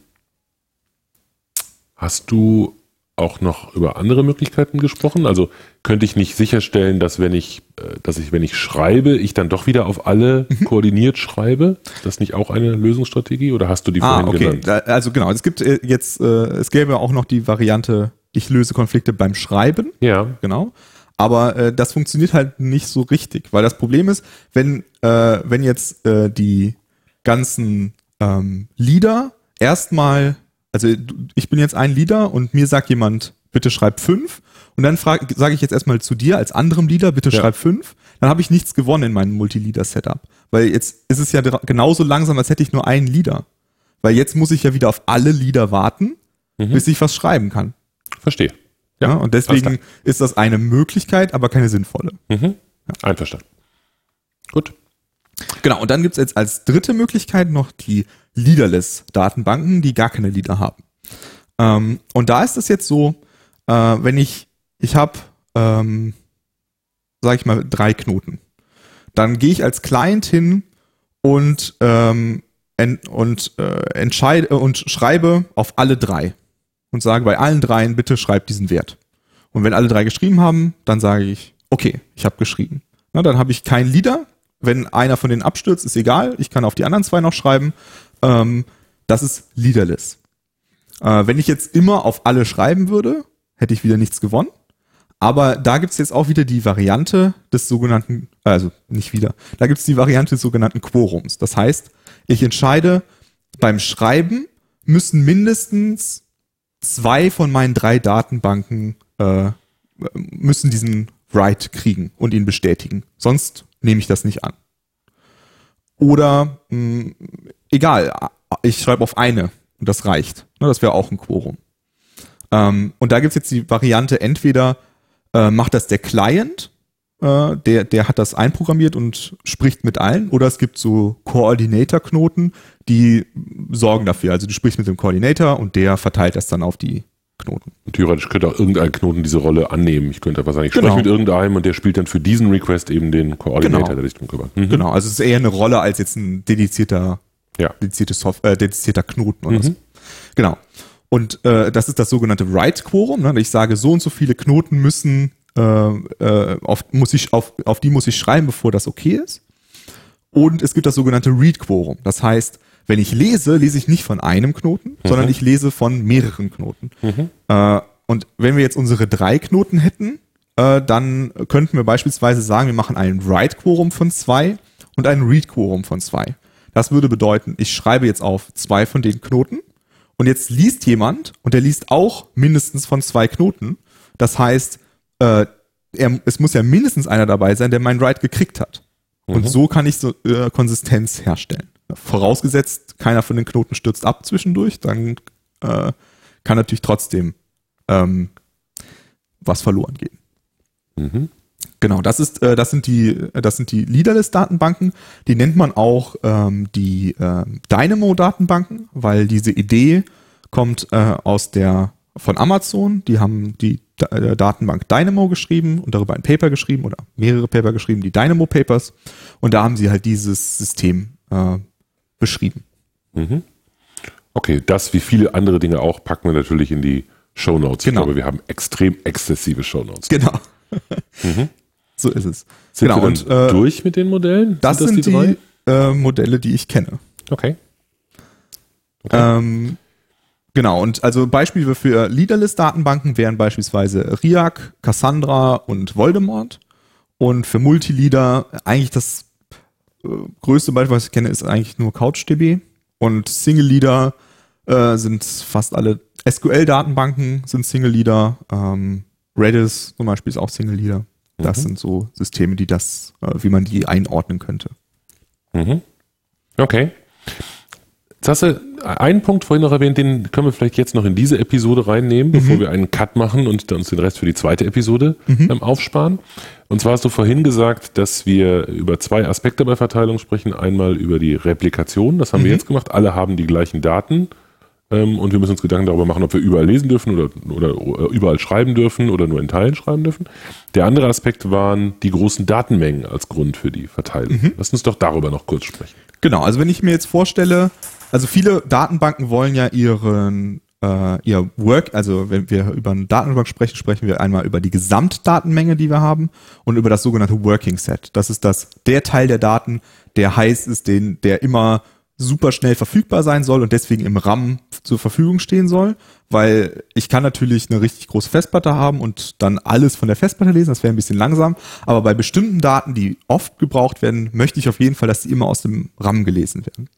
hast du auch noch über andere Möglichkeiten gesprochen? Also könnte ich nicht sicherstellen, dass wenn ich, äh, dass ich, wenn ich schreibe, ich dann doch wieder auf alle Mhm. koordiniert schreibe? Ist das nicht auch eine Lösungsstrategie oder hast du die Ah, vorhin okay. genannt? Also genau, es gibt äh, jetzt, äh, es gäbe auch noch die Variante, ich löse Konflikte beim Schreiben. Ja. genau. Aber das funktioniert halt nicht so richtig, weil das Problem ist, wenn, wenn jetzt die ganzen ähm, Lieder erstmal, also ich bin jetzt ein Lieder und mir sagt jemand, bitte schreib fünf und dann sage ich jetzt erstmal zu dir als anderem Lieder, bitte Ja. schreib fünf, dann habe ich nichts gewonnen in meinem Multilieder-Setup, weil jetzt ist es ja genauso langsam, als hätte ich nur einen Lieder. Weil jetzt muss ich ja wieder auf alle Lieder warten, bis ich was schreiben kann. Verstehe. Ja, und deswegen ist das eine Möglichkeit, aber keine sinnvolle. Mhm. Einverstanden. Gut. Genau, und dann gibt's jetzt als dritte Möglichkeit noch die Leaderless-Datenbanken, die gar keine Lieder haben. Ähm, und da ist es jetzt so, äh, wenn ich, ich habe, ähm, sag ich mal, drei Knoten. Dann gehe ich als Client hin und, ähm, en, und, äh, entscheide und schreibe auf alle drei. Und sage bei allen dreien, bitte schreibt diesen Wert. Und wenn alle drei geschrieben haben, dann sage ich, okay, ich habe geschrieben. Na, dann habe ich kein Leader. Wenn einer von denen abstürzt, ist egal. Ich kann auf die anderen zwei noch schreiben. Ähm, das ist leaderless. Äh, wenn ich jetzt immer auf alle schreiben würde, hätte ich wieder nichts gewonnen. Aber da gibt's jetzt auch wieder die Variante des sogenannten, also nicht wieder, da gibt's die Variante des sogenannten Quorums. Das heißt, ich entscheide, beim Schreiben müssen mindestens zwei von meinen drei Datenbanken äh, müssen diesen Write kriegen und ihn bestätigen. Sonst nehme ich das nicht an. Oder mh, egal, ich schreibe auf eine und das reicht. Ne, das wäre auch ein Quorum. Ähm, und da gibt's jetzt die Variante, entweder äh, macht das der Client, äh, der, der hat das einprogrammiert und spricht mit allen, oder es gibt so Coordinator-Knoten, die sorgen dafür. Also du sprichst mit dem Coordinator und der verteilt das dann auf die Knoten. Theoretisch könnte auch irgendein Knoten diese Rolle annehmen. Ich könnte einfach sagen, ich Genau. spreche mit irgendeinem und der spielt dann für diesen Request eben den Koordinator, Genau. der sich drum kümmert. Mhm. Genau, also es ist eher eine Rolle als jetzt ein dedizierter, Ja. dediziertes Soft äh, dedizierter Knoten oder so. Genau. Und äh, das ist das sogenannte Write-Quorum. Ne? Ich sage, so und so viele Knoten müssen, äh, äh, auf, muss ich, auf, auf die muss ich schreiben, bevor das okay ist. Und es gibt das sogenannte Read-Quorum. Das heißt, wenn ich lese, lese ich nicht von einem Knoten, sondern ich lese von mehreren Knoten. Äh, und wenn wir jetzt unsere drei Knoten hätten, äh, dann könnten wir beispielsweise sagen, wir machen ein Write-Quorum von zwei und ein Read-Quorum von zwei. Das würde bedeuten, ich schreibe jetzt auf zwei von den Knoten und jetzt liest jemand und der liest auch mindestens von zwei Knoten. Das heißt, äh, er, es muss ja mindestens einer dabei sein, der mein Write gekriegt hat. Und so kann ich so äh, Konsistenz herstellen. Vorausgesetzt, keiner von den Knoten stürzt ab zwischendurch, dann äh, kann natürlich trotzdem ähm, was verloren gehen. Mhm. Genau, das ist, äh, das sind die, das sind die Leaderless-Datenbanken. Die nennt man auch ähm, die ähm, Dynamo-Datenbanken, weil diese Idee kommt äh, aus der von Amazon. Die haben die Da- äh, Datenbank Dynamo geschrieben und darüber ein Paper geschrieben oder mehrere Paper geschrieben, die Dynamo Papers. Und da haben sie halt dieses System äh, beschrieben. Mhm. Okay, das wie viele andere Dinge auch packen wir natürlich in die Show Notes. Genau. Ich glaube, wir haben extrem exzessive Show Notes. Genau. So ist es. Sind genau. wir Und äh, durch mit den Modellen? das sind, die, äh, Modelle, die ich kenne. Okay. Ähm, genau, und also Beispiele für Leaderless-Datenbanken wären beispielsweise RIAC, Cassandra und Voldemort. Und für Multileader eigentlich das äh, größte Beispiel, was ich kenne, ist eigentlich nur CouchDB. Und Single-Leader äh, sind fast alle SQL-Datenbanken sind Single-Leader. Ähm, Redis zum Beispiel ist auch Single-Leader. Das Mhm. sind so Systeme, die das, äh, wie man die einordnen könnte. Mhm. Okay. Jetzt hast du einen Punkt vorhin noch erwähnt, den können wir vielleicht jetzt noch in diese Episode reinnehmen, bevor wir einen Cut machen und uns den Rest für die zweite Episode ähm, aufsparen. Und zwar hast du vorhin gesagt, dass wir über zwei Aspekte bei Verteilung sprechen. Einmal über die Replikation, das haben wir jetzt gemacht. Alle haben die gleichen Daten ähm, und wir müssen uns Gedanken darüber machen, ob wir überall lesen dürfen oder, oder überall schreiben dürfen oder nur in Teilen schreiben dürfen. Der andere Aspekt waren die großen Datenmengen als Grund für die Verteilung. Lass uns doch darüber noch kurz sprechen. Genau, also wenn ich mir jetzt vorstelle, also viele Datenbanken wollen ja ihren äh, ihr Work, also wenn wir über eine Datenbank sprechen, sprechen wir einmal über die Gesamtdatenmenge, die wir haben und über das sogenannte Working Set. Das ist das der Teil der Daten, der heiß ist, den der immer super schnell verfügbar sein soll und deswegen im RAM zur Verfügung stehen soll, weil ich kann natürlich eine richtig große Festplatte haben und dann alles von der Festplatte lesen, das wäre ein bisschen langsam, aber bei bestimmten Daten, die oft gebraucht werden, möchte ich auf jeden Fall, dass die immer aus dem RAM gelesen werden.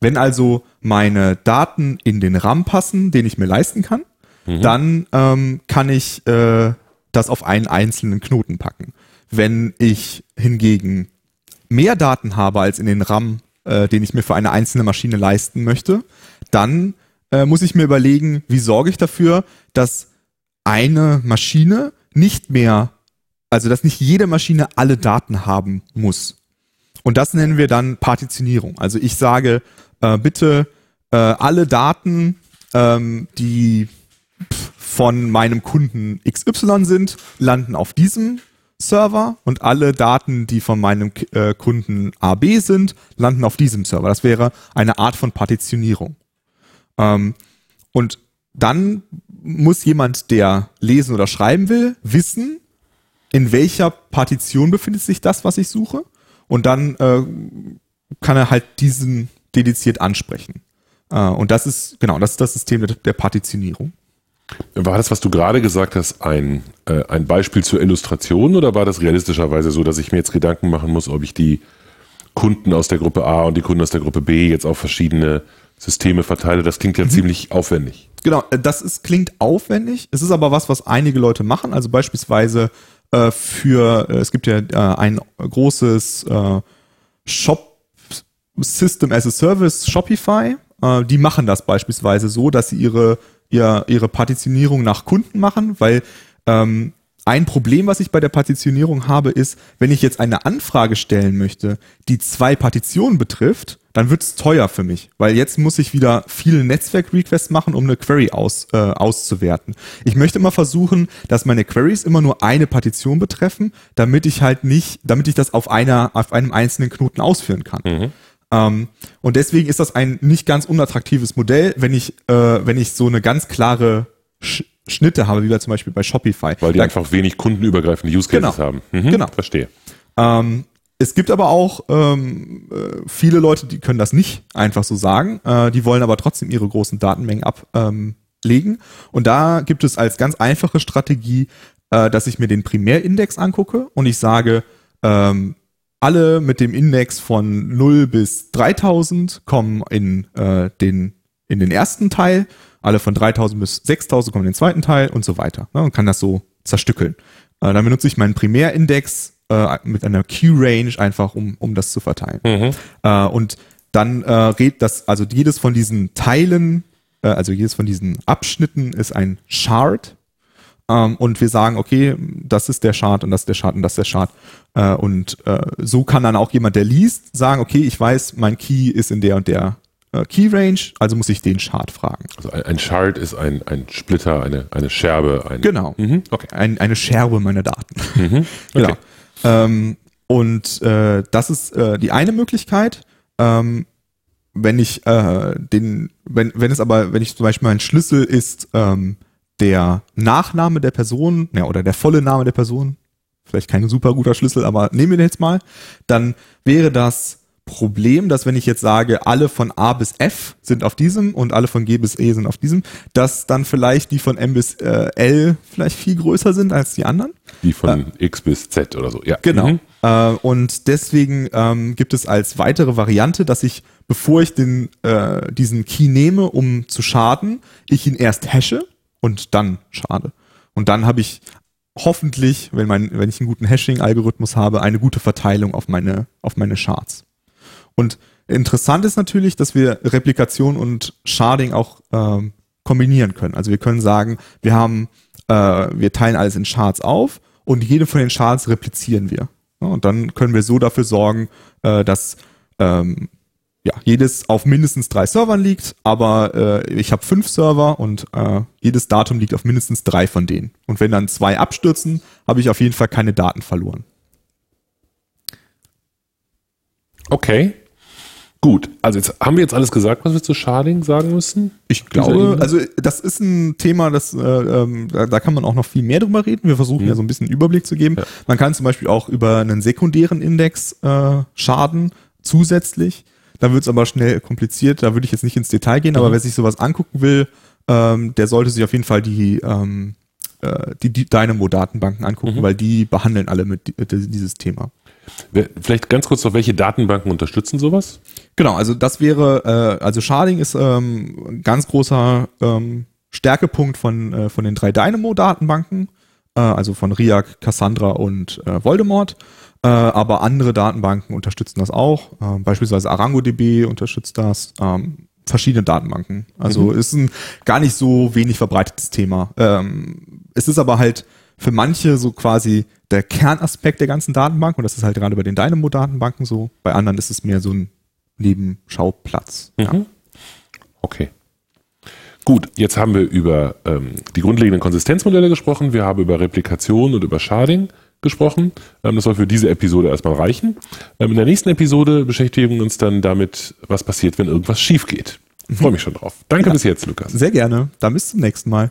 Wenn also meine Daten in den RAM passen, den ich mir leisten kann, dann ähm, kann ich äh, das auf einen einzelnen Knoten packen. Wenn ich hingegen mehr Daten habe als in den RAM, äh, den ich mir für eine einzelne Maschine leisten möchte, dann äh, muss ich mir überlegen, wie sorge ich dafür, dass eine Maschine nicht mehr, also dass nicht jede Maschine alle Daten haben muss. Und das nennen wir dann Partitionierung. Also ich sage, äh, bitte äh, alle Daten, ähm, die von meinem Kunden XY sind, landen auf diesem Server und alle Daten, die von meinem äh, Kunden AB sind, landen auf diesem Server. Das wäre eine Art von Partitionierung. Ähm, und dann muss jemand, der lesen oder schreiben will, wissen, in welcher Partition befindet sich das, was ich suche. Und dann äh, kann er halt diesen dediziert ansprechen. Äh, und das ist, genau, das ist das System der, der Partitionierung. War das, was du gerade gesagt hast, ein, äh, ein Beispiel zur Illustration oder war das realistischerweise so, dass ich mir jetzt Gedanken machen muss, ob ich die Kunden aus der Gruppe A und die Kunden aus der Gruppe B jetzt auf verschiedene Systeme verteile? Das klingt ja mhm. ziemlich aufwendig. Genau, äh, das ist, klingt aufwendig. Es ist aber was, was einige Leute machen. Also beispielsweise äh, für, äh, es gibt ja äh, ein großes äh, Shop System as a Service, Shopify. Äh, die machen das beispielsweise so, dass sie ihre ihr, ihre Partitionierung nach Kunden machen, weil ähm, ein Problem, was ich bei der Partitionierung habe, ist, wenn ich jetzt eine Anfrage stellen möchte, die zwei Partitionen betrifft, dann wird es teuer für mich, weil jetzt muss ich wieder viele Netzwerk-Requests machen, um eine Query aus, äh, auszuwerten. Ich möchte immer versuchen, dass meine Queries immer nur eine Partition betreffen, damit ich halt nicht, damit ich das auf einer, auf einem einzelnen Knoten ausführen kann. Mhm. Ähm, und deswegen ist das ein nicht ganz unattraktives Modell, wenn ich, äh, wenn ich so eine ganz klare Sch Schnitte habe, wie wir zum Beispiel bei Shopify. Weil die da, einfach wenig kundenübergreifende Use Cases genau, haben. Mhm, genau. Verstehe. Ähm, es gibt aber auch ähm, äh, viele Leute, die können das nicht einfach so sagen. Äh, die wollen aber trotzdem ihre großen Datenmengen ablegen. Ähm, und da gibt es als ganz einfache Strategie, äh, dass ich mir den Primärindex angucke und ich sage, ähm, alle mit dem Index von 0 bis 3000 kommen in, äh, den, in den ersten Teil, alle von 3000 bis 6000 kommen in den zweiten Teil und so weiter. Ne, und kann das so zerstückeln. Äh, dann benutze ich meinen Primärindex äh, mit einer Q-Range einfach, um, um das zu verteilen. Mhm. Äh, und dann äh, redet das, also jedes von diesen Teilen, äh, also jedes von diesen Abschnitten ist ein Shard ähm, und wir sagen, okay, das ist der Chart und das ist der Chart und das ist der Chart. Äh, und äh, so kann dann auch jemand, der liest, sagen, okay, ich weiß, mein Key ist in der und der äh, Key Range, also muss ich den Chart fragen. Also ein, ein Chart ist ein, ein Splitter, eine, eine Scherbe. Ein, genau. Mhm, okay. Ein, eine Scherbe meiner Daten. Mhm, okay. genau. Ähm, und äh, das ist äh, die eine Möglichkeit. Ähm, wenn ich äh, den, wenn, wenn es aber, wenn ich zum Beispiel mein Schlüssel ist, ähm, der Nachname der Person, ja, oder der volle Name der Person, vielleicht kein super guter Schlüssel, aber nehmen wir den jetzt mal, dann wäre das Problem, dass wenn ich jetzt sage, alle von A bis F sind auf diesem und alle von G bis E sind auf diesem, dass dann vielleicht die von M bis äh, L vielleicht viel größer sind als die anderen. Die von äh, X bis Z oder so, ja. Genau. Mhm. Äh, und deswegen ähm, gibt es als weitere Variante, dass ich, bevor ich den, äh, diesen Key nehme, um zu schaden, ich ihn erst hashe und dann schade. Und dann habe ich hoffentlich, wenn, mein, wenn ich einen guten Hashing-Algorithmus habe, eine gute Verteilung auf meine, auf meine Charts. Und interessant ist natürlich, dass wir Replikation und Sharding auch ähm, kombinieren können. Also wir können sagen, wir haben, äh, wir teilen alles in Charts auf und jede von den Charts replizieren wir. Ja, und dann können wir so dafür sorgen, äh, dass ähm, ja, jedes auf mindestens drei Servern liegt, aber äh, ich habe fünf Server und äh, jedes Datum liegt auf mindestens drei von denen. Und wenn dann zwei abstürzen, habe ich auf jeden Fall keine Daten verloren. Okay. Gut, also jetzt haben wir jetzt alles gesagt, was wir zu Sharding sagen müssen. Ich glaube, also das ist ein Thema, das äh, ähm, da, da, kann man auch noch viel mehr drüber reden. Wir versuchen mhm. ja so ein bisschen Überblick zu geben. Ja. Man kann zum Beispiel auch über einen sekundären Index äh, schaden zusätzlich. Da wird es aber schnell kompliziert. Da würde ich jetzt nicht ins Detail gehen, mhm. aber wer sich sowas angucken will, ähm, der sollte sich auf jeden Fall die, ähm, äh, die, die Dynamo-Datenbanken angucken, mhm. weil die behandeln alle mit, mit dieses Thema. Vielleicht ganz kurz noch, welche Datenbanken unterstützen sowas? Genau, also das wäre, äh, also Sharding ist ähm, ein ganz großer ähm, Stärkepunkt von, äh, von den drei Dynamo-Datenbanken, äh, also von RIAC, Cassandra und äh, Voldemort. Äh, aber andere Datenbanken unterstützen das auch. Äh, beispielsweise ArangoDB unterstützt das. Ähm, verschiedene Datenbanken. Also mhm. ist ein gar nicht so wenig verbreitetes Thema. Ähm, es ist aber halt für manche so quasi der Kernaspekt der ganzen Datenbank und das ist halt gerade bei den Dynamo-Datenbanken so. Bei anderen ist es mehr so ein Nebenschauplatz. Mhm. Ja. Okay. Gut, jetzt haben wir über ähm, die grundlegenden Konsistenzmodelle gesprochen, wir haben über Replikation und über Sharding gesprochen. Ähm, das soll für diese Episode erstmal reichen. Ähm, in der nächsten Episode beschäftigen wir uns dann damit, was passiert, wenn irgendwas schief geht. Ich freue mich schon drauf. Danke ja, bis jetzt, Lukas. Sehr gerne. Dann bis zum nächsten Mal.